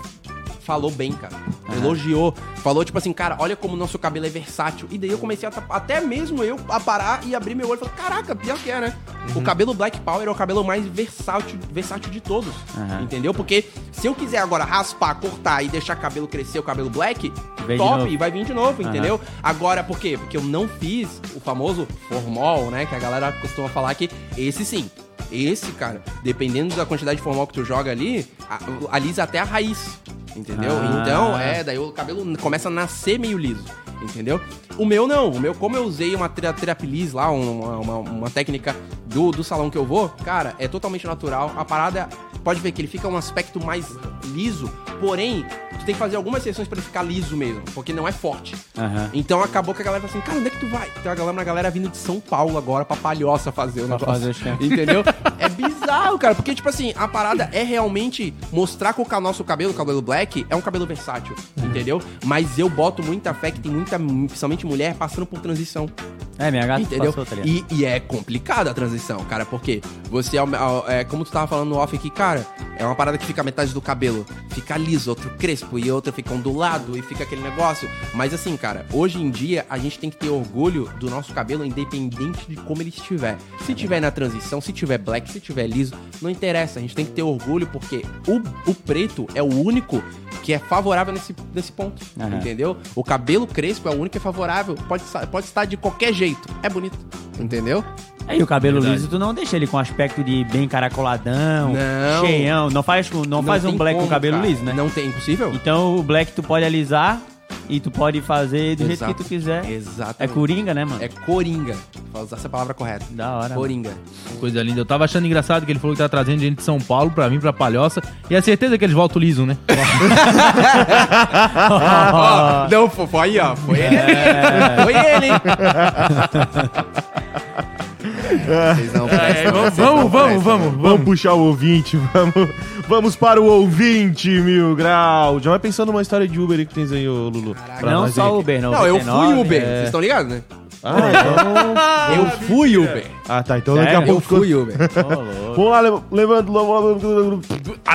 falou bem, cara. Elogiou. Falou, tipo assim, cara, olha como o nosso cabelo é versátil. E daí eu comecei a. Até mesmo eu a parar e abrir meu olho e falar, caraca, pior que é, né? O cabelo Black Power é o cabelo mais versátil, versátil de todos. Aham. Entendeu? Porque se eu quiser agora raspar, cortar e deixar cabelo crescer, o cabelo black, Vem top, e vai vir de novo, entendeu? Agora, por quê? Porque eu não fiz o famoso formol, né? Que a galera costuma falar que esse sim. Esse, cara, dependendo da quantidade de formol que tu joga ali, alisa até a raiz. Entendeu? Ah. Então, é, daí o cabelo começa a nascer meio liso. Entendeu? O meu não. O meu, como eu usei uma tera- terapilis lá, uma, uma, uma técnica do, do salão que eu vou, cara, é totalmente natural. A parada, pode ver que ele fica um aspecto mais liso, porém, tu tem que fazer algumas sessões pra ele ficar liso mesmo, porque não é forte. Aham. Então acabou que a galera falou assim, cara, onde é que tu vai? Tem uma galera, uma galera vindo de São Paulo agora pra Palhoça fazer o Pra negócio. fazer tempos. Entendeu? <laughs> é bizarro, cara. Porque, tipo assim, a parada é realmente mostrar que o nosso cabelo, o cabelo black, é um cabelo versátil. Entendeu? Mas eu boto muita fé que tem muita, principalmente mulher, passando por transição. É, minha gata Entendeu? passou, tá? E, e é complicada a transição, cara, porque você, ao- ao- é, como tu tava falando no off aqui, cara, é uma parada que fica metade do cabelo, fica liso, outro crespo e outro fica ondulado e fica aquele negócio. Mas assim, cara, hoje em dia a gente tem que ter orgulho do nosso cabelo, independente de como ele estiver. Se tiver na transição, se tiver black, se tiver liso, não interessa, a gente tem que ter orgulho porque o, o preto é o único que é favorável nesse, nesse ponto, Aham. entendeu? O cabelo crespo é o único que é favorável, pode, pode estar de qualquer jeito, é bonito, entendeu? Aí o cabelo Verdade. liso, tu não deixa ele com aspecto de bem caracoladão, Não. cheião. Não faz, com- não faz um black com como, cabelo cara. liso, né? Não tem, impossível? Então o black tu pode alisar e tu pode fazer do jeito Exato. que tu quiser. Exatamente. É coringa, né, mano? É coringa. Vou usar essa palavra correta. Da hora. Coringa. Coisa linda. Eu tava achando engraçado que ele falou que tá trazendo gente de São Paulo pra vir pra Palhoça. E a certeza que eles voltam liso, né? <laughs> Ó, não, foi, foi aí, ó. Foi ele. É. Foi ele, hein? <laughs> Não prestam, É, vamos, vocês não vamos, vamos, prestam, vamos? Vamos puxar o ouvinte, <laughs> vamos, vamos para o ouvinte, mil grau. Já vai pensando numa história de Uber aí que tens aí, ô Lulu. pra Não nós só aí. Uber, não. Não, eu 99, fui Uber. é. Vocês estão ligados, né? Ah, então... <laughs> Eu fui Uber. ah, tá. Então daqui a Sério? Eu pouco... fui Uber. <laughs> Vamos lá, leva- levando...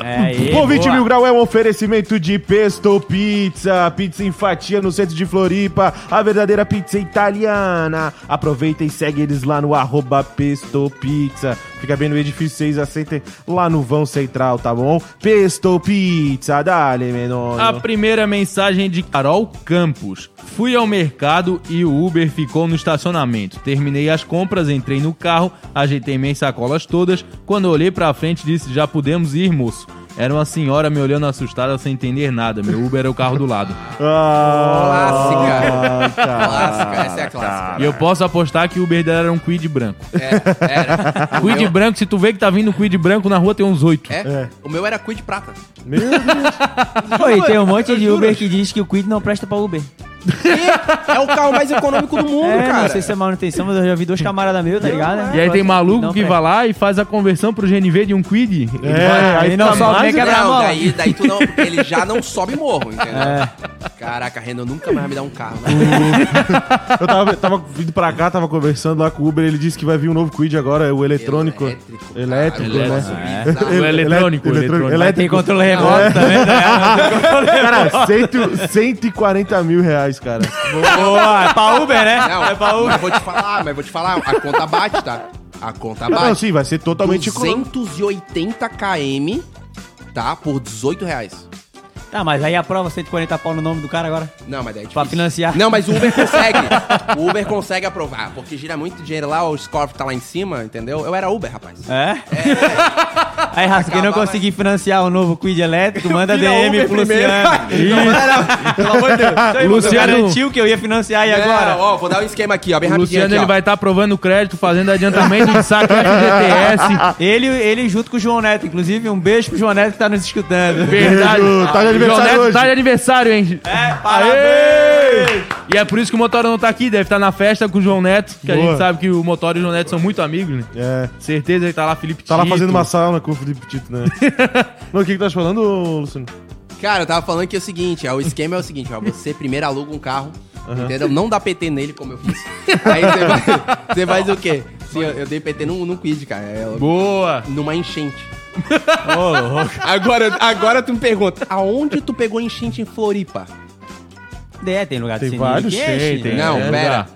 É aí, O ouvinte boa. Mil Grau é um oferecimento de Pesto Pizza, pizza em fatia no centro de Floripa, a verdadeira pizza italiana. Aproveita e segue eles lá no arroba Pesto Pizza. Fica bem no edifício 6 a Center, lá no vão central, tá bom? Pesto Pizza, dale, menor. A primeira mensagem de Carol Campos. Fui ao mercado e o Uber ficou no estacionamento. Terminei as compras, entrei no carro, ajeitei minhas sacolas todas. Quando olhei pra frente, disse: Já podemos ir, moço. Era uma senhora me olhando assustada sem entender nada. Meu Uber era o carro do lado. Ah, Clássica. Clássica, essa é a clássica. E eu posso apostar que o Uber dela era um Quid branco. É, era. <laughs> Quid meu- branco, se tu vê que tá vindo Quid branco na rua, tem uns oito. É, o meu era Quid prata. Meu Deus. Pô, e tem um monte de Uber que diz que o Quid não presta pra Uber. É o carro mais econômico do mundo, é, cara. não sei se é manutenção, mas eu já vi dois camaradas meus, tá ligado? E aí tem maluco Não que vai lá e faz a conversão pro GNV de um Quid. Ele É, vai- aí Ele não fica sobe mais- nem quebra a Não, daí, daí tu não. Porque <laughs> ele já não sobe morro, entendeu? É. Caraca, Renan nunca mais vai me dar um carro. Né? <laughs> Eu tava, tava vindo pra cá, tava conversando lá com o Uber, ele disse que vai vir um novo Quid agora, é o eletrônico. Elétrico. Elétrico, cara, né? É. <laughs> O eletrônico, o eletrônico. Elétrico. controle remoto também, tá ligado? Cara, cento, 140 mil reais, cara. Boa, é pra Uber, né? Não, é pra Uber. mas vou te falar, mas vou te falar, a conta bate, tá? A conta Não, bate. sim, vai ser totalmente econômico. 280 km, tá? Por 18 reais. Tá, mas aí aprova 140 pau no nome do cara agora. Não, mas daí é Pra difícil. financiar. Não, mas o Uber consegue. <laughs> o Uber consegue aprovar, porque gira muito dinheiro lá, o Scorpio tá lá em cima, entendeu? Eu era Uber, rapaz. É? <laughs> Aí, Rafa, quem não conseguir financiar o novo Quid elétrico, manda DM Uber pro. Luciano. <laughs> Não, pelo amor de Deus. Luciano garantiu que eu ia financiar e agora? Ó, vou dar um esquema aqui, ó, bem O rapidinho Luciano aqui, ele ó. vai estar aprovando o crédito, fazendo adiantamento de saque FGTS. Ele, ele junto com o João Neto. Inclusive, um beijo pro João Neto que tá nos escutando. Verdade. Tá de aniversário João Neto hoje. tá de aniversário, hein? É, Aê! E é por isso que o Motório não tá aqui, deve estar na festa com o João Neto, que a Boa. gente sabe que o Motório e o João Neto são muito amigos, né? É. Certeza que tá lá Felipe Tá lá Tito. fazendo uma sauna com o Felipe Tito, né? <laughs> Não, o que que tá te falando, Luciano? Cara, eu tava falando que é o seguinte, ó, o esquema é o seguinte, ó, você primeiro aluga um carro, entendeu? Não dá PT nele, como eu fiz. Aí você vai, você faz o quê? Sim, eu, eu dei PT num, num quid, cara. é, Boa! numa enchente. Agora, agora tu me pergunta, aonde tu pegou enchente em Floripa? É, tem lugar de Tem vários, tem, enche, tem. Não, é pera.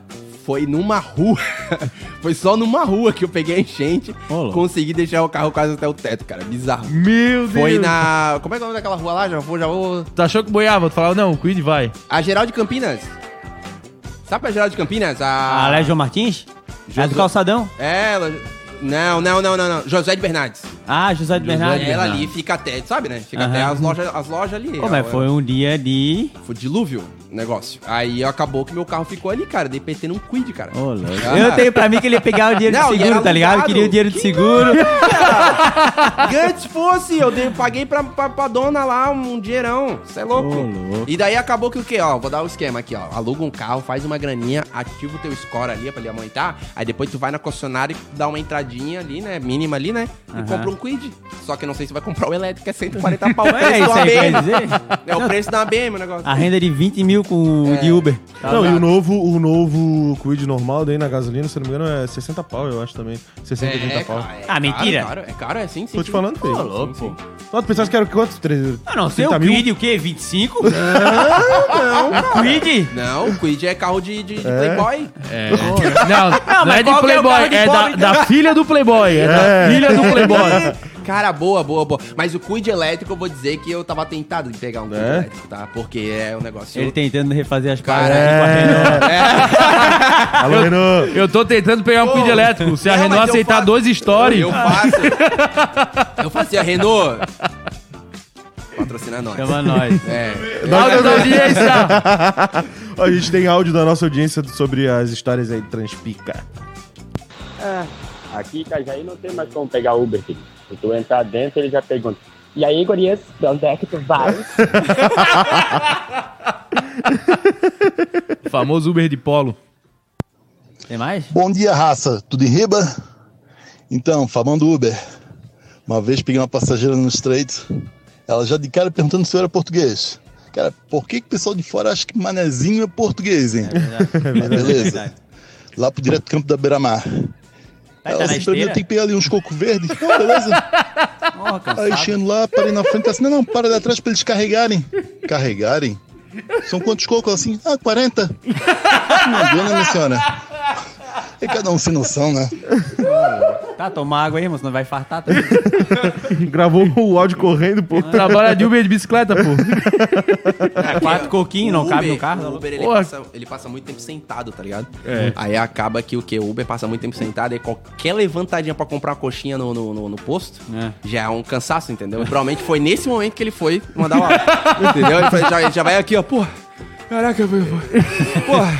Foi numa rua. <laughs> Foi só numa rua que eu peguei a enchente. Consegui deixar o carro quase até o teto, cara. Bizarro. Meu Deus! Foi na. Como é que é o nome daquela rua lá? Já vou, já vou. Tu achou que boiava? Tu falava, não, Quid vai. A Geral de Campinas. Sabe a Geral de Campinas? A. A Martins? É do José- calçadão? É, ela. Não, não, não, não, não. José de Bernardes. Ah, José de Bernardes. Ela ali fica até, sabe, né? Fica Aham. até as lojas, as lojas ali. Como é? Foi um dia de... Foi dilúvio o negócio. Aí acabou que meu carro ficou ali, cara. Dei PT num quid, cara. Ô, louco. Ah. Eu tenho pra mim que ele ia pegar o dinheiro Não, de seguro, era tá ligado? Eu alugado. queria o dinheiro de seguro. Antes fosse, eu dei, paguei pra, pra, pra dona lá um dinheirão. Você é louco. Ô, louco. E daí acabou que o quê? Ó, vou dar o esquema aqui, ó. Aluga um carro, faz uma graninha, ativa o teu score ali pra ele aumentar. Aí depois tu vai na concessionária e dá uma entradinha ali, né? Mínima ali, né? E Aham. compra um quid. Só que eu não sei se vai comprar o elétrico, que é 140 pau. o <laughs> É isso aí que quer dizer? É o preço da BM o negócio. A renda de 20 mil com o de Uber. Tá Não, e ligado? o novo, o novo Quid normal daí na gasolina, se não me engano, é 60 pau, eu acho também. 60, 80 pau. é Ah, mentira. É caro, é caro, é sim, sim. Tô te sim. falando, filho. Ô, louco, pô. Só tu pensasse que era quanto? 3, Ah, não, seu 30 mil? Quid, o quê? 25? <laughs> Não, cara. Quid? Não, o Quid é carro de, de, de Playboy. É. Não, <laughs> não, mas é de é o Playboy, é da, da filha do Playboy. É, da filha do Playboy. <laughs> Cara, boa, boa, boa. Mas o Quid elétrico, eu vou dizer que eu tava tentado de pegar um Quid É? elétrico, tá? Porque é um negócio... Ele tentando refazer as Cara, paradas com a Renault. <laughs> É, Alô, Renault. Eu tô tentando pegar um Quid elétrico. Se a Não, Renault mas eu aceitar faço- dois stories, eu faço... <laughs> eu fazia Renault... Patrocina nós. Chama nós. É. áudio da audiência. Ó, a gente tem áudio da nossa audiência sobre as histórias aí de Transpica. Aqui em Itajaí não tem mais como pegar Uber, filho. Se tu entrar dentro, ele já pergunta. E aí, gurias, pra onde é que tu vai? <laughs> Famoso Uber de polo. Tem mais? Bom dia, raça. Tudo em riba? Então, falando Uber. Uma vez peguei uma passageira no Estreito. Ela já de cara perguntando se eu era português. Cara, por que, que o pessoal de fora acha que manezinho é português, hein? Mas beleza. Lá pro direto campo da Beira-Mar. Tá, Ela tá assim pra mim, esteira? eu tenho que pegar ali uns coco verde. Beleza. <laughs> Porra, Aí chegando lá, parei na frente, assim, não, não, para de atrás pra eles carregarem. Carregarem? São quantos cocos? Assim, ah, 40. Não deu, né, minha senhora? É cada um sem noção, né? Tá, toma água aí, irmão, senão vai fartar também. <laughs> Gravou o áudio correndo, pô. Trabalha de Uber de bicicleta, pô. É, quatro coquinhos, não cabe no carro. O? Uber, ele Porra. passa, ele passa muito tempo sentado, tá ligado? É. Aí acaba que o que? O Uber passa muito tempo sentado e qualquer levantadinha pra comprar uma coxinha no, no, no- no posto É. já é um cansaço, entendeu? E provavelmente foi nesse momento que ele foi mandar o áudio. <laughs> entendeu? Ele foi- já, já vai aqui, ó, porra. Caraca, eu- eu- porra.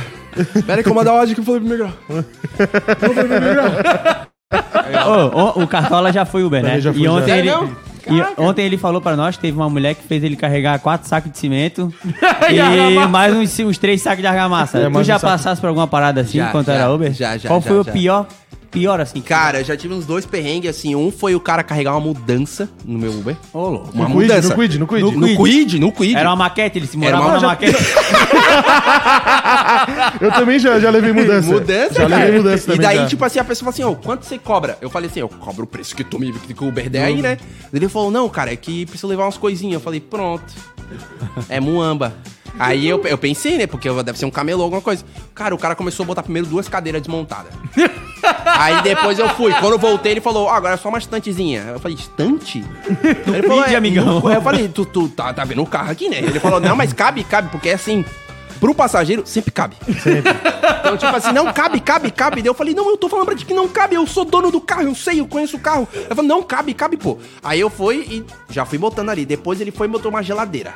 Pera aí que eu vou mandar o áudio que eu falei pro Miguel. Ô, ô, o Cartola já foi Uber, né? Já e já. ontem Sério ele, mesmo? e ontem ele falou pra nós que teve uma mulher que fez ele carregar quatro sacos de cimento <laughs> E e mais uns, uns três sacos de argamassa. É, tu já um passasse por alguma parada assim Já, enquanto já, era Uber? já, já, Qual já, foi já. o pior, pior assim? Cara, já tive uns dois perrengues, assim. Um foi o cara carregar uma mudança no meu Uber. Ô, louco. Uma No Quid, mudança. no Quid, no Quid. No Quid, no Quid. Era uma maquete, ele se Era morava uma- na maquete. <laughs> Eu também já, já levei mudança. Mudança, Já cara. levei mudança E também. daí, já. tipo assim, a pessoa falou assim, ó, quanto você cobra? Eu falei assim, eu cobro o preço que tu me que o Uber der aí, né? Ele falou, não, cara, é que precisa levar umas coisinhas. Eu falei, pronto. É muamba. Aí eu, eu pensei, né? Porque deve ser um camelô, alguma coisa. Cara, o cara começou a botar primeiro duas cadeiras desmontadas. <laughs> Aí depois eu fui. Quando eu voltei, ele falou, ó, agora é só uma estantezinha. Eu falei, estante? Ele falou, é, amigão. Eu falei, tu, tu tá, tá vendo o carro aqui, né? Ele falou, não, mas cabe, cabe, porque é assim. Pro passageiro, sempre cabe. Então, tipo assim, não cabe, cabe, cabe. Daí eu falei, não, eu tô falando pra ti que não cabe, eu sou dono do carro, eu sei, eu conheço o carro. Eu falei, não, cabe, cabe, pô. Aí eu fui e já fui botando ali. Depois ele foi e botou uma geladeira.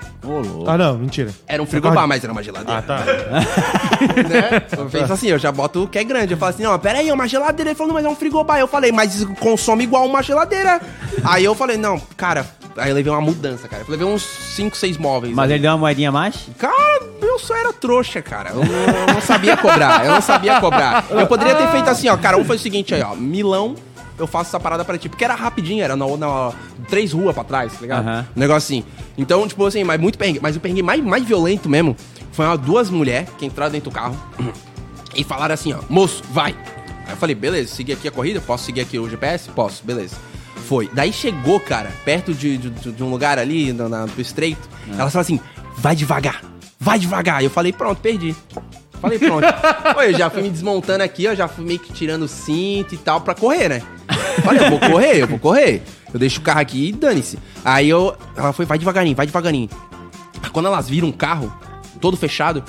Ah, não, mentira. Era um frigobar, mas era uma geladeira. Ah, tá. <laughs> né? Eu penso assim, eu já boto o que é grande. Eu falo assim, não, pera aí, é uma geladeira. Ele falou, não, mas é um frigobar. Eu falei, mas consome igual uma geladeira. aí eu falei, não, cara... Aí eu levei uma mudança, cara. Eu levei uns 5, 6 móveis. Mas ali. ele deu uma moedinha a mais? Cara, eu só era trouxa, cara. Eu não, eu não sabia cobrar. Eu não sabia cobrar. Eu poderia ter feito assim, ó. Cara, um foi o seguinte aí, ó. Milão, eu faço essa parada pra ti. Porque era rapidinho, era na, na- três ruas pra trás, tá ligado? Aham. Um negócio assim. Então, tipo assim, mas muito perrengue. Mas o perrengue mais, mais violento mesmo foi uma, duas mulheres que entraram dentro do carro <clears throat> e falaram assim, ó, moço, vai. Aí eu falei, beleza, seguir aqui a corrida? Posso seguir aqui o GPS? Posso, beleza. Foi. Daí chegou, cara, perto de, de, de um lugar ali, no, na, no estreito. Elas falaram assim, vai devagar, vai devagar. Eu falei, pronto, perdi. Falei, pronto. <laughs> Oi, eu já fui me desmontando aqui, ó, já fui meio que tirando o cinto e tal pra correr, né? Falei, eu vou correr, eu vou correr. Eu deixo o carro aqui e dane-se. Aí eu. Ela foi, vai devagarinho, vai devagarinho. Quando elas viram um carro todo fechado,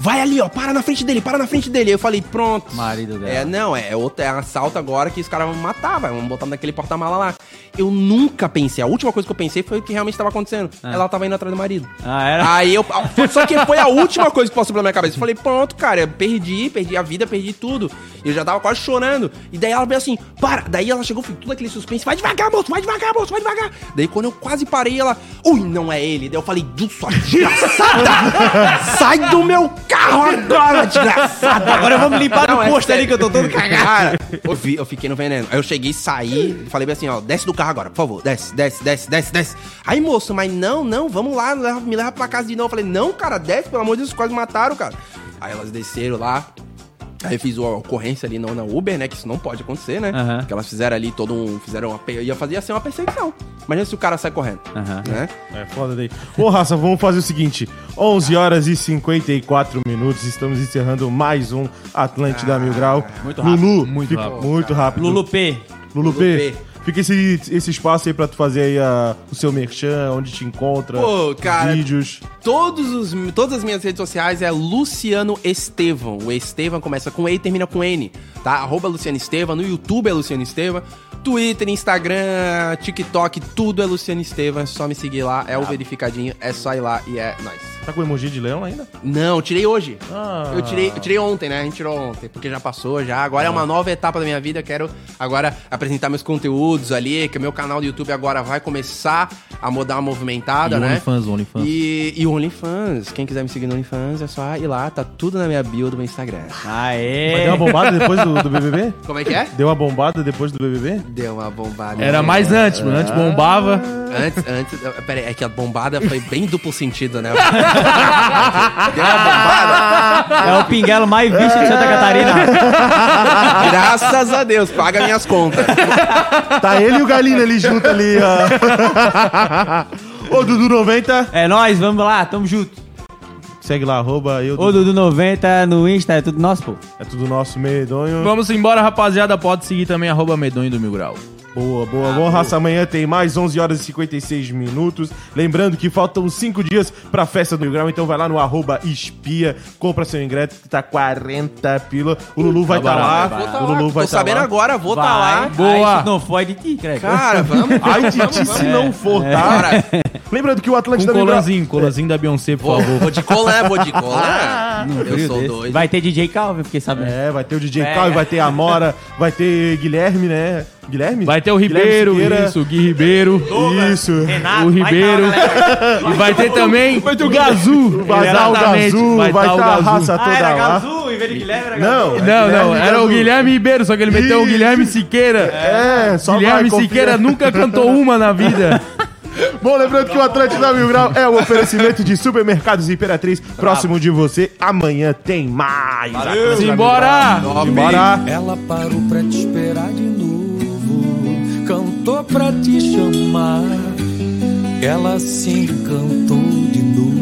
vai ali, ó, para na frente dele, para na frente dele. Aí eu falei, pronto. Marido dela. É, não, é, outro, é assalto agora que os caras vão matar, vai, vão botar naquele porta-mala lá. Eu nunca pensei, a última coisa que eu pensei foi o que realmente estava acontecendo. Ela tava indo atrás do marido. Ah, era? Aí eu. <laughs> Só que foi a última coisa que passou pela minha cabeça. Eu falei, pronto, cara, eu perdi, perdi a vida, perdi tudo. E eu já tava quase chorando. E daí ela veio assim, para. Daí ela chegou, foi tudo aquele suspense, vai devagar, moço, vai devagar, moço, vai devagar. Daí quando eu quase parei, ela, ui, não é ele. Daí eu falei, "Du, sua desgraçada! <laughs> Sai do meu carro agora, desgraçada! Agora vamos limpar Não, no é posto ali que eu tô todo cagado. Cara, eu, vi- eu fiquei no veneno. Aí eu cheguei, saí, falei bem assim, ó, desce do carro agora, por favor. Desce, desce, desce, desce, desce. Aí, moço, mas não, não, vamos lá, me leva pra casa de novo. Eu falei, não, cara, desce, pelo amor de Deus, quase mataram, cara. Aí elas desceram lá. Aí eu fiz a ocorrência ali na, na Uber, né? Que isso não pode acontecer, né? Aham. Que elas fizeram ali todo um. Fizeram uma. Ia fazer ia ser uma perseguição. Imagina se o cara sai correndo. Aham. Né? É foda daí. Bom, raça, vamos fazer o seguinte: 11 horas e 54 minutos. Estamos encerrando mais um Atlântida Mil Grau. Muito rápido. Lulu, Muito fica- rápido. Muito rápido. Lulu P. Lulu Lulu P. P. Fica esse, esse espaço aí pra tu fazer aí a- o seu merchan, onde te encontra, Pô, cara, vídeos. Todos os, todas as minhas redes sociais é Luciano Estevão. O Estevão começa com E e termina com N, tá? Arroba Luciano Estevão. No YouTube é Luciano Estevão. Twitter, Instagram, TikTok, tudo é Luciano Estevão. É só me seguir lá, é o verificadinho, é só ir lá e é nóis. Tá com emoji de leão ainda? Não, eu tirei hoje. Ah. Eu tirei, eu tirei ontem, né? A gente tirou ontem, porque já passou já. Agora é uma nova etapa da minha vida. Quero agora apresentar meus conteúdos ali, que o meu canal do YouTube agora vai começar a mudar uma movimentada, E né? OnlyFans, OnlyFans. E, e o OnlyFans. Quem quiser me seguir no OnlyFans é só ir lá, tá tudo na minha bio do meu Instagram. Aê. Mas deu uma bombada depois do, do BBB? Como é que é? Deu uma bombada depois do BBB? Deu uma bombada. Era mais antes, mano. Antes bombava. Antes, antes. Pera aí, é que a bombada foi bem duplo sentido, né? <laughs> Deu uma bombada. É o pinguelo mais visto de Santa Catarina. Graças a Deus, paga minhas contas. Tá ele e o Galinho ali junto ali, ó. Ô, Dudu90, É nóis, vamos lá, tamo junto. segue lá, arroba eu. Ô, Dudu90 no Insta, é tudo nosso, pô. É tudo nosso medonho. Vamos embora, rapaziada. Pode seguir também, arroba medonho do Mil Grau. Boa, boa, bom. Raça, amanhã tem mais 11 horas e 56 minutos. Lembrando que faltam 5 dias pra festa do Mil Grau, então vai lá no arroba espia, compra seu ingresso que tá 40 pila. O Lulu vai estar Tá lá. barato, Vou tá O lá. Lulu vai Tô estar sabendo lá. agora, vou tá Vai. lá. Boa. Se não foi de ti. Cara, vamos. Ai, de ti se não for, tá? Cara, Lembrando que o Um Atlântida Grau... colanzinho, colanzinho da Beyoncé, por vou, favor. vou de colar, vou de colar. Eu Frio sou desse. doido. Vai ter DJ Calvin, fiquei sabendo. É, vai ter o DJ É. Cal, vai ter a Amora, vai ter Guilherme, né? Guilherme? Vai ter o Ribeiro, Siqueira. isso, o Gui Ribeiro. Isso. Renato, o vai tá, Ribeiro. galera. E vai ter também o Gazu. Vai estar o Gazu, vai tá estar o a raça Ah, toda era lá. Gazu, em vez de Guilherme, era Gazu. Não, Não, não, era Gazu. o Guilherme Ribeiro, só que ele meteu o. Guilherme Siqueira. É, só Guilherme vai, confia. Siqueira nunca cantou uma na vida. <laughs> Bom, lembrando que o Atlântida Mil Grau é um oferecimento de supermercados Imperatriz. Próximo de você, amanhã tem mais. Mil Simbora! Simbora! Ela parou pra te esperar de novo, cantou pra te chamar. Ela se encantou de novo